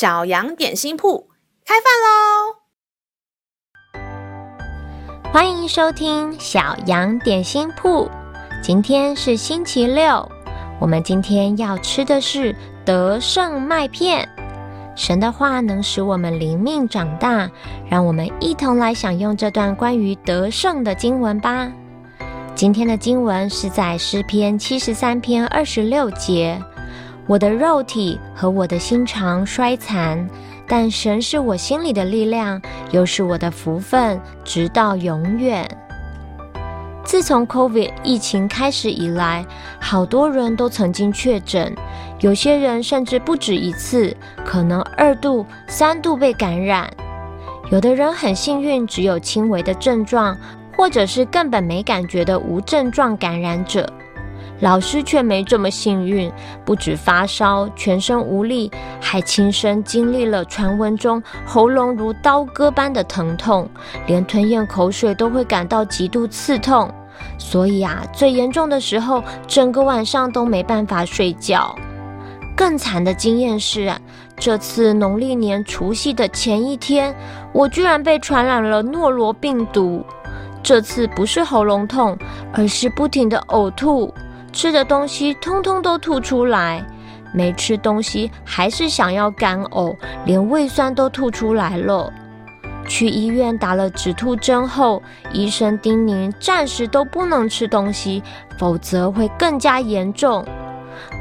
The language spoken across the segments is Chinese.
小羊点心铺开饭喽！欢迎收听小羊点心铺。今天是星期六，我们今天要吃的是德胜麦片。神的话能使我们灵命长大，让我们一同来享用这段关于得胜的经文吧。今天的经文是在诗篇七十三篇二十六节。我的肉体和我的心肠衰残，但神是我心里的力量，又是我的福分，直到永远。自从 COVID 疫情开始以来，好多人都曾经确诊，有些人甚至不止一次，可能二度、三度被感染。有的人很幸运，只有轻微的症状，或者是根本没感觉的无症状感染者。老师却没这么幸运，不止发烧、全身无力，还亲身经历了传闻中喉咙如刀割般的疼痛，连吞咽口水都会感到极度刺痛。所以啊，最严重的时候，整个晚上都没办法睡觉。更惨的经验是，这次农历年除夕的前一天，我居然被传染了诺罗病毒。这次不是喉咙痛，而是不停的呕吐。吃的东西通通都吐出来，没吃东西还是想要干呕，连胃酸都吐出来了。去医院打了止吐针后，医生叮咛暂时都不能吃东西，否则会更加严重。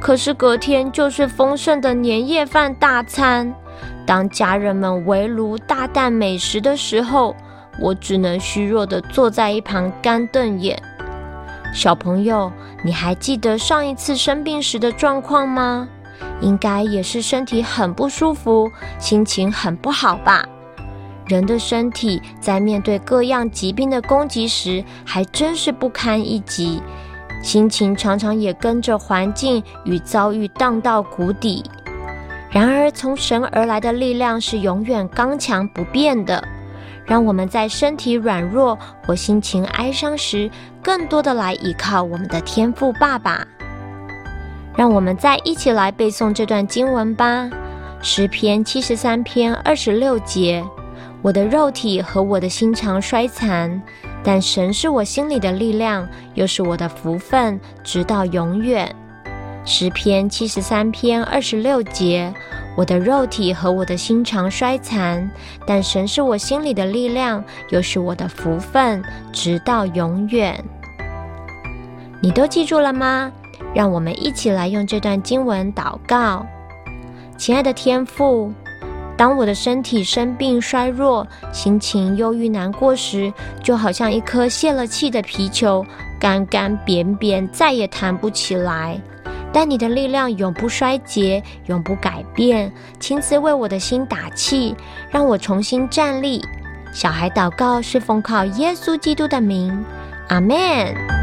可是隔天就是丰盛的年夜饭大餐，当家人们围炉大啖美食的时候，我只能虚弱地坐在一旁干瞪眼。小朋友，你还记得上一次生病时的状况吗？应该也是身体很不舒服，心情很不好吧？人的身体在面对各样疾病的攻击时，还真是不堪一击，心情常常也跟着环境与遭遇荡到谷底。然而，从神而来的力量是永远刚强不变的。让我们在身体软弱或心情哀伤时，更多的来依靠我们的天父爸爸。让我们再一起来背诵这段经文吧，《诗篇》七十三篇二十六节：我的肉体和我的心肠衰残，但神是我心里的力量，又是我的福分，直到永远。《诗篇》七十三篇二十六节。我的肉体和我的心肠衰残，但神是我心里的力量，又是我的福分，直到永远。你都记住了吗？让我们一起来用这段经文祷告。亲爱的天父，当我的身体生病衰弱，心情忧郁难过时，就好像一颗泄了气的皮球，干干扁扁，再也弹不起来。但你的力量永不衰竭，永不改变。亲自为我的心打气，让我重新站立。小孩祷告是奉靠耶稣基督的名，阿门。